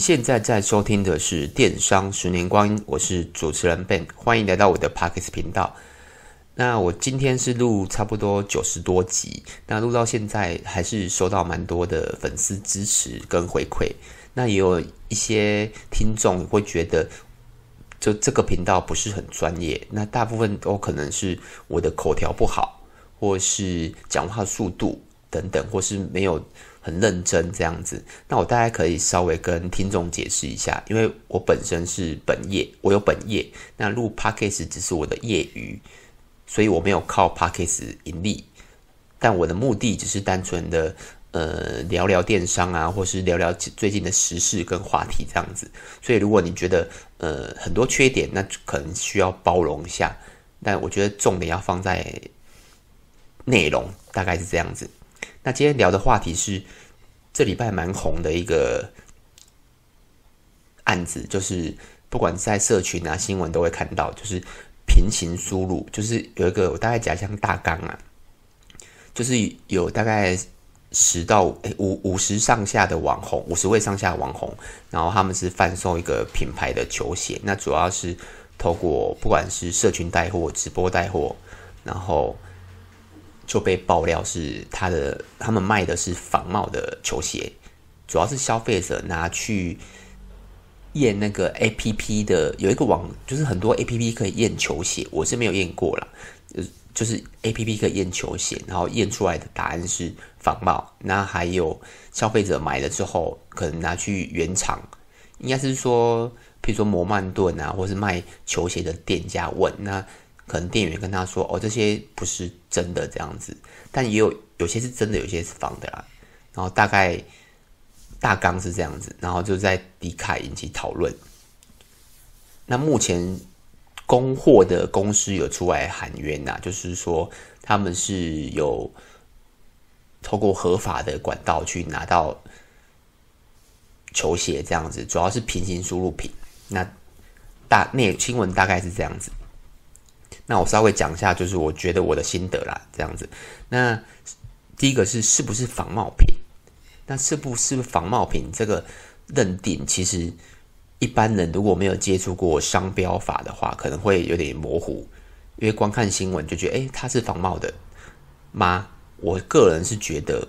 现在在收听的是《电商十年光阴》，我是主持人 Ben，欢迎来到我的 Podcast 频道。那我今天是录差不多九十多集，那录到现在还是收到蛮多的粉丝支持跟回馈。那也有一些听众会觉得，就这个频道不是很专业，那大部分都可能是我的口条不好，或是讲话速度等等，或是没有。很认真这样子，那我大概可以稍微跟听众解释一下，因为我本身是本业，我有本业，那录 Podcast 只是我的业余，所以我没有靠 Podcast 盈利，但我的目的只是单纯的呃聊聊电商啊，或是聊聊最近的时事跟话题这样子，所以如果你觉得呃很多缺点，那可能需要包容一下，但我觉得重点要放在内容，大概是这样子。那今天聊的话题是这礼拜蛮红的一个案子，就是不管在社群啊、新闻都会看到，就是平行输入，就是有一个我大概讲像大纲啊，就是有大概十到五五十上下的网红，五十位上下的网红，然后他们是贩售一个品牌的球鞋，那主要是透过不管是社群带货、直播带货，然后。就被爆料是他的，他们卖的是仿冒的球鞋，主要是消费者拿去验那个 APP 的，有一个网，就是很多 APP 可以验球鞋，我是没有验过啦，就是 APP 可以验球鞋，然后验出来的答案是仿冒，那还有消费者买了之后，可能拿去原厂，应该是说，譬如说摩曼顿啊，或是卖球鞋的店家问那。可能店员跟他说：“哦，这些不是真的这样子，但也有有些是真的，有些是仿的啦。”然后大概大纲是这样子，然后就在迪卡引起讨论。那目前供货的公司有出来喊冤呐，就是说他们是有透过合法的管道去拿到球鞋这样子，主要是平行输入品。那大那新闻大概是这样子。那我稍微讲一下，就是我觉得我的心得啦，这样子。那第一个是是不是仿冒品？那是不是仿冒品这个认定，其实一般人如果没有接触过商标法的话，可能会有点模糊，因为光看新闻就觉得，诶，它是仿冒的吗？我个人是觉得，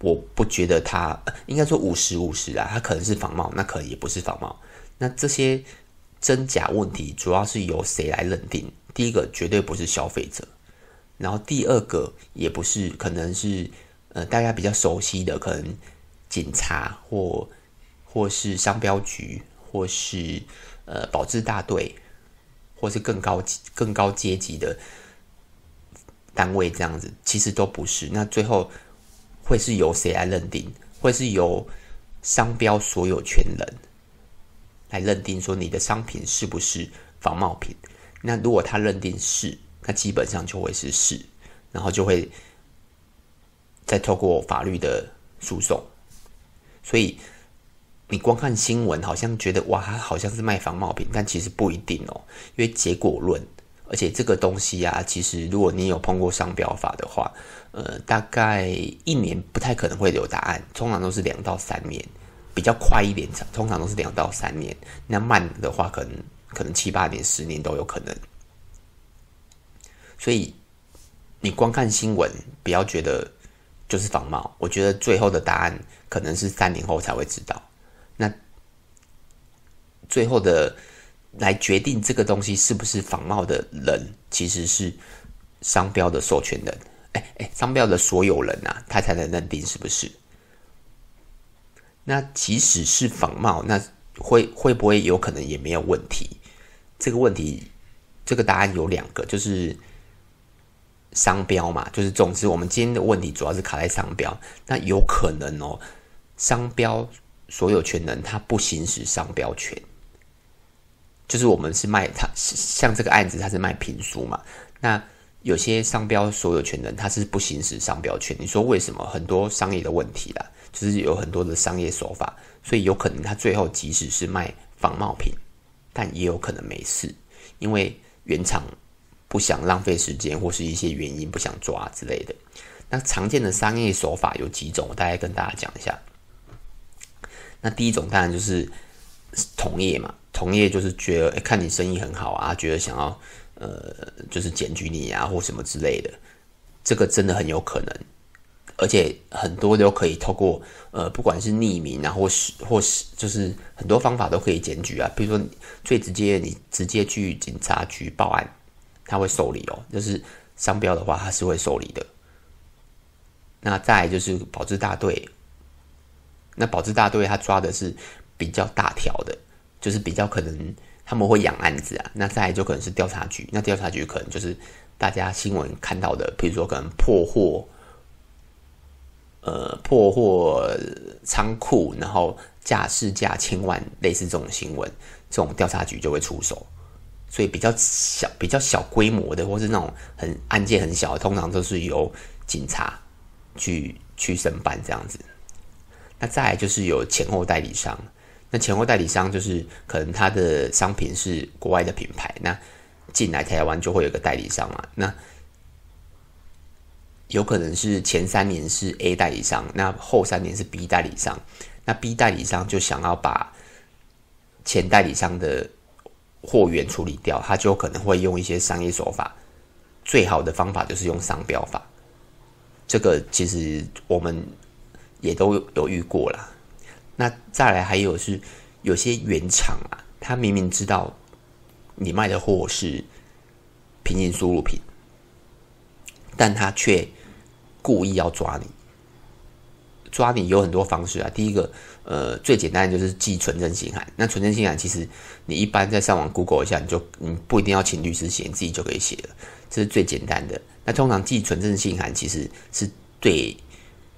我不觉得它，应该说五十五十啊，它可能是仿冒，那可能也不是仿冒。那这些真假问题，主要是由谁来认定？第一个绝对不是消费者，然后第二个也不是，可能是呃大家比较熟悉的，可能警察或或是商标局，或是呃保质大队，或是更高更高阶级的单位这样子，其实都不是。那最后会是由谁来认定？会是由商标所有权人来认定说你的商品是不是仿冒品？那如果他认定是，那基本上就会是是，然后就会再透过法律的诉讼。所以你光看新闻，好像觉得哇，他好像是卖仿冒品，但其实不一定哦。因为结果论，而且这个东西啊，其实如果你有碰过商标法的话，呃，大概一年不太可能会有答案，通常都是两到三年，比较快一点，通常都是两到三年。那慢的话，可能。可能七八年、十年都有可能，所以你光看新闻，不要觉得就是仿冒。我觉得最后的答案可能是三年后才会知道。那最后的来决定这个东西是不是仿冒的人，其实是商标的授权人。哎哎，商标的所有人啊，他才能认定是不是。那即使是仿冒，那会会不会有可能也没有问题？这个问题，这个答案有两个，就是商标嘛，就是总之，我们今天的问题主要是卡在商标。那有可能哦，商标所有权人他不行使商标权，就是我们是卖他像这个案子，他是卖评书嘛。那有些商标所有权人他是不行使商标权，你说为什么？很多商业的问题啦，就是有很多的商业手法，所以有可能他最后即使是卖仿冒品。但也有可能没事，因为原厂不想浪费时间，或是一些原因不想抓之类的。那常见的商业手法有几种，我大概跟大家讲一下。那第一种当然就是同业嘛，同业就是觉得，哎，看你生意很好啊，觉得想要呃，就是检举你啊，或什么之类的，这个真的很有可能。而且很多都可以透过呃，不管是匿名啊，或是或是就是很多方法都可以检举啊。比如说最直接，你直接去警察局报案，他会受理哦。就是商标的话，他是会受理的。那再就是保质大队，那保质大队他抓的是比较大条的，就是比较可能他们会养案子啊。那再就可能是调查局，那调查局可能就是大家新闻看到的，比如说可能破获。呃，破获仓库，然后价市价千万，类似这种新闻，这种调查局就会出手。所以比较小、比较小规模的，或是那种很案件很小，通常都是由警察去去申办这样子。那再来就是有前后代理商，那前后代理商就是可能他的商品是国外的品牌，那进来台湾就会有个代理商嘛，那。有可能是前三年是 A 代理商，那后三年是 B 代理商，那 B 代理商就想要把前代理商的货源处理掉，他就可能会用一些商业手法。最好的方法就是用商标法，这个其实我们也都有遇过啦。那再来还有是有些原厂啊，他明明知道你卖的货是平行输入品。但他却故意要抓你，抓你有很多方式啊。第一个，呃，最简单的就是寄存证信函。那存证信函其实你一般在上网 Google 一下，你就你不一定要请律师写，你自己就可以写了，这是最简单的。那通常寄存证信函其实是对，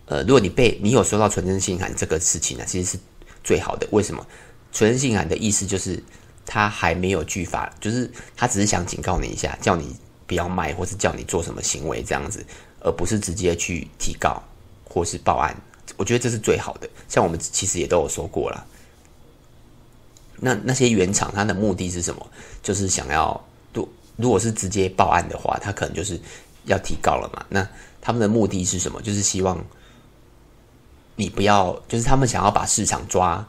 呃，如果你被你有收到存证信函这个事情呢，其实是最好的。为什么？存证信函的意思就是他还没有具法，就是他只是想警告你一下，叫你。不要卖，或是叫你做什么行为这样子，而不是直接去提告或是报案。我觉得这是最好的。像我们其实也都有说过了。那那些原厂它的目的是什么？就是想要，如如果是直接报案的话，他可能就是要提告了嘛。那他们的目的是什么？就是希望你不要，就是他们想要把市场抓，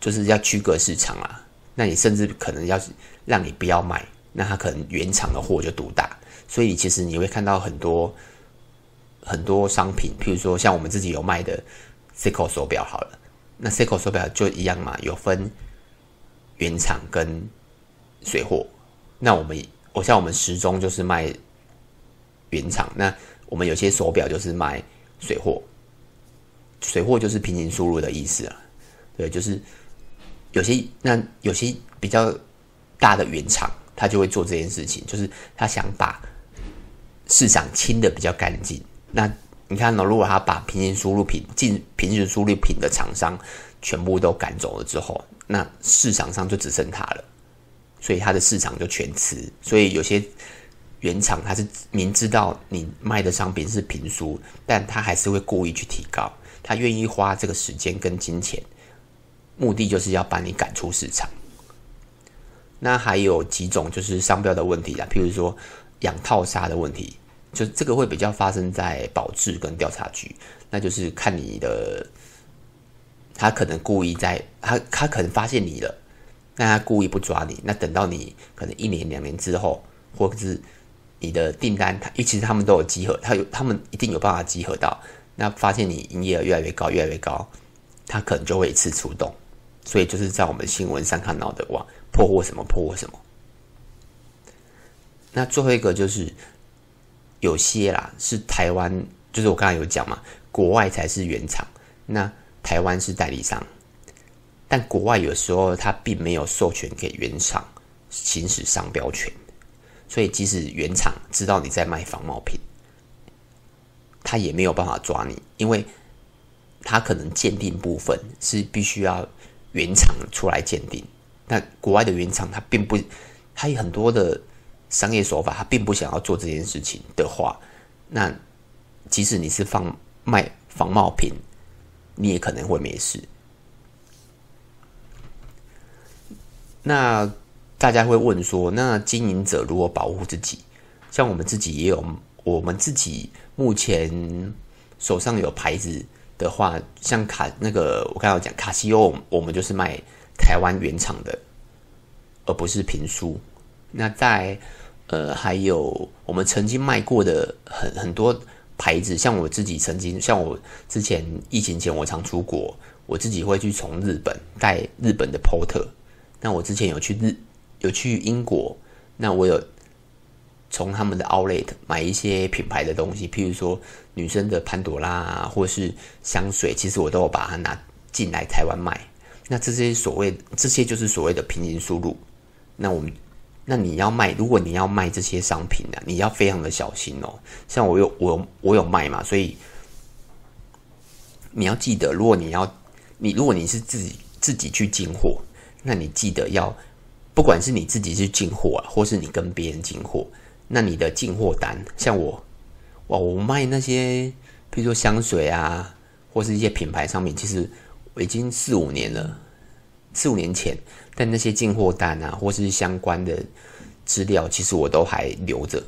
就是要区隔市场啊。那你甚至可能要让你不要卖。那他可能原厂的货就独大，所以其实你会看到很多很多商品，譬如说像我们自己有卖的 Seiko 手表好了，那 Seiko 手表就一样嘛，有分原厂跟水货。那我们我像我们时钟就是卖原厂，那我们有些手表就是卖水货，水货就是平行输入的意思啊。对，就是有些那有些比较大的原厂。他就会做这件事情，就是他想把市场清的比较干净。那你看呢？如果他把平行输入品进平行输入品的厂商全部都赶走了之后，那市场上就只剩他了，所以他的市场就全吃。所以有些原厂他是明知道你卖的商品是平输，但他还是会故意去提高，他愿意花这个时间跟金钱，目的就是要把你赶出市场。那还有几种就是商标的问题啊，譬如说养套杀的问题，就这个会比较发生在保质跟调查局，那就是看你的，他可能故意在，他他可能发现你了，那他故意不抓你，那等到你可能一年两年之后，或者是你的订单，他因为其实他们都有集合，他有他们一定有办法集合到，那发现你营业额越来越高，越来越高，他可能就会一次出动，所以就是在我们新闻上看到的哇。破获什么？破获什么？那最后一个就是有些啦，是台湾，就是我刚才有讲嘛，国外才是原厂，那台湾是代理商。但国外有时候他并没有授权给原厂行使商标权，所以即使原厂知道你在卖仿冒品，他也没有办法抓你，因为他可能鉴定部分是必须要原厂出来鉴定。那国外的原厂，他并不，他有很多的商业手法，他并不想要做这件事情的话，那即使你是放卖仿冒品，你也可能会没事。那大家会问说，那经营者如果保护自己，像我们自己也有，我们自己目前手上有牌子，的话，像卡那个我刚刚讲卡西欧，我们就是卖台湾原厂的，而不是平输。那在呃还有我们曾经卖过的很很多牌子，像我自己曾经，像我之前疫情前我常出国，我自己会去从日本带日本的 Porter。那我之前有去日有去英国，那我有。从他们的 Outlet 买一些品牌的东西，譬如说女生的潘朵拉啊，或是香水，其实我都有把它拿进来台湾卖。那这些所谓这些就是所谓的平行输入。那我们那你要卖，如果你要卖这些商品呢、你要非常的小心哦。像我有我有我有卖嘛，所以你要记得，如果你要你如果你是自己自己去进货，那你记得要不管是你自己去进货啊，或是你跟别人进货。那你的进货单，像我，哇，我卖那些，比如说香水啊，或是一些品牌商品，其实我已经四五年了，四五年前，但那些进货单啊，或是相关的资料，其实我都还留着。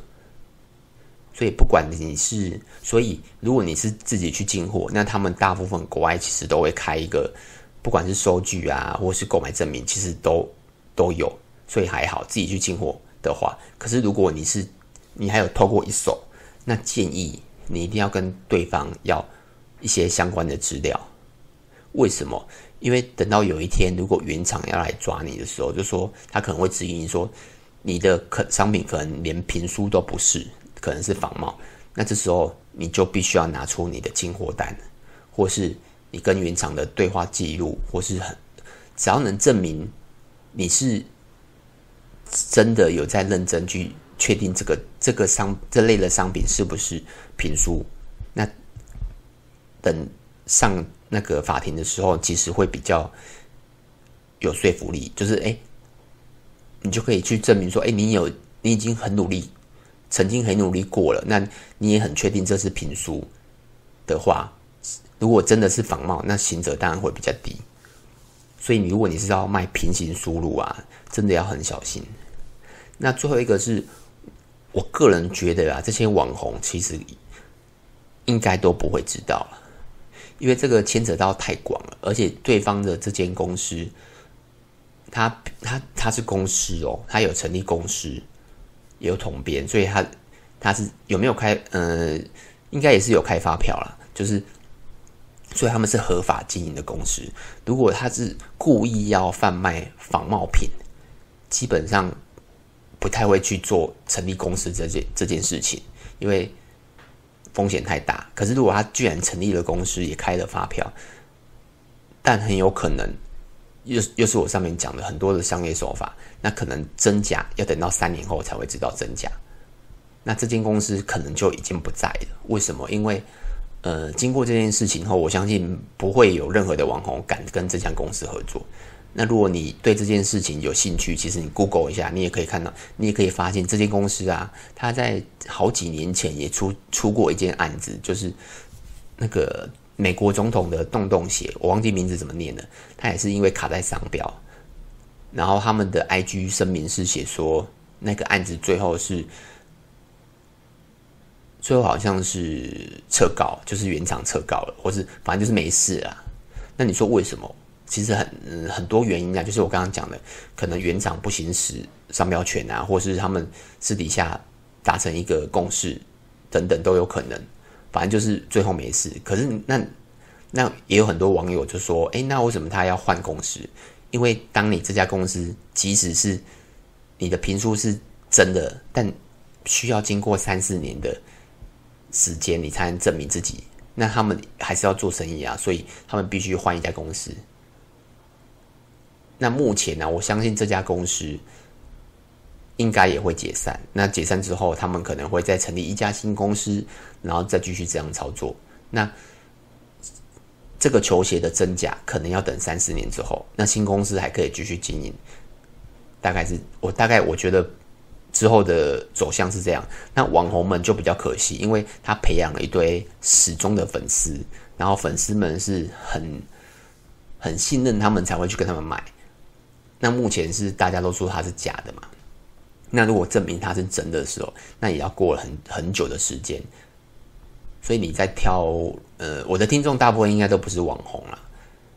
所以不管你是，所以如果你是自己去进货，那他们大部分国外其实都会开一个，不管是收据啊，或是购买证明，其实都都有，所以还好自己去进货。的话，可是如果你是你还有透过一手，那建议你一定要跟对方要一些相关的资料。为什么？因为等到有一天，如果原厂要来抓你的时候，就说他可能会质疑你说你的可商品可能连评书都不是，可能是仿冒。那这时候你就必须要拿出你的进货单，或是你跟原厂的对话记录，或是很只要能证明你是。真的有在认真去确定这个这个商这类的商品是不是评书？那等上那个法庭的时候，其实会比较有说服力。就是哎，你就可以去证明说，哎，你有你已经很努力，曾经很努力过了，那你也很确定这是评书的话，如果真的是仿冒，那刑责当然会比较低。所以，你如果你是要卖平行输入啊，真的要很小心。那最后一个是我个人觉得啊，这些网红其实应该都不会知道了，因为这个牵扯到太广了，而且对方的这间公司，他他他是公司哦，他有成立公司，有统编，所以他他是有没有开？呃，应该也是有开发票啦，就是。所以他们是合法经营的公司。如果他是故意要贩卖仿冒品，基本上不太会去做成立公司这件这件事情，因为风险太大。可是如果他居然成立了公司，也开了发票，但很有可能又又是我上面讲的很多的商业手法，那可能真假要等到三年后才会知道真假。那这间公司可能就已经不在了。为什么？因为呃，经过这件事情后，我相信不会有任何的网红敢跟这家公司合作。那如果你对这件事情有兴趣，其实你 Google 一下，你也可以看到，你也可以发现这间公司啊，他在好几年前也出出过一件案子，就是那个美国总统的洞洞鞋，我忘记名字怎么念了，他也是因为卡在商标，然后他们的 IG 声明是写说，那个案子最后是。最后好像是撤告，就是原厂撤告了，或是反正就是没事啊。那你说为什么？其实很、嗯、很多原因啊，就是我刚刚讲的，可能原厂不行使商标权啊，或是他们私底下达成一个共识等等都有可能。反正就是最后没事。可是那那也有很多网友就说：“哎，那为什么他要换公司？因为当你这家公司即使是你的评书是真的，但需要经过三四年的。”时间你才能证明自己，那他们还是要做生意啊，所以他们必须换一家公司。那目前呢，我相信这家公司应该也会解散。那解散之后，他们可能会再成立一家新公司，然后再继续这样操作。那这个球鞋的真假可能要等三四年之后，那新公司还可以继续经营。大概是我大概我觉得。之后的走向是这样，那网红们就比较可惜，因为他培养了一堆死忠的粉丝，然后粉丝们是很很信任他们才会去跟他们买。那目前是大家都说它是假的嘛？那如果证明它是真的时候，那也要过了很很久的时间。所以你在挑，呃，我的听众大部分应该都不是网红啦，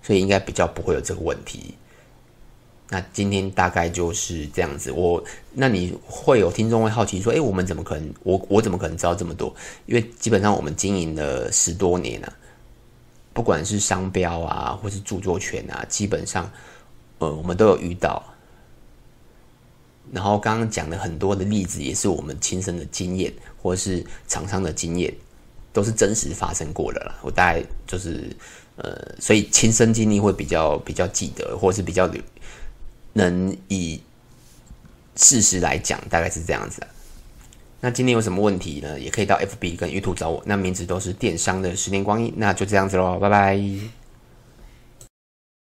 所以应该比较不会有这个问题。那今天大概就是这样子。我，那你会有听众会好奇说，诶，我们怎么可能？我我怎么可能知道这么多？因为基本上我们经营了十多年了，不管是商标啊，或是著作权啊，基本上，呃，我们都有遇到。然后刚刚讲的很多的例子，也是我们亲身的经验，或是厂商的经验，都是真实发生过的啦。我大概就是呃，所以亲身经历会比较比较记得，或是比较能以事实来讲，大概是这样子。那今天有什么问题呢？也可以到 FB 跟 YouTube 找我，那名字都是电商的十年光阴。那就这样子喽，拜拜。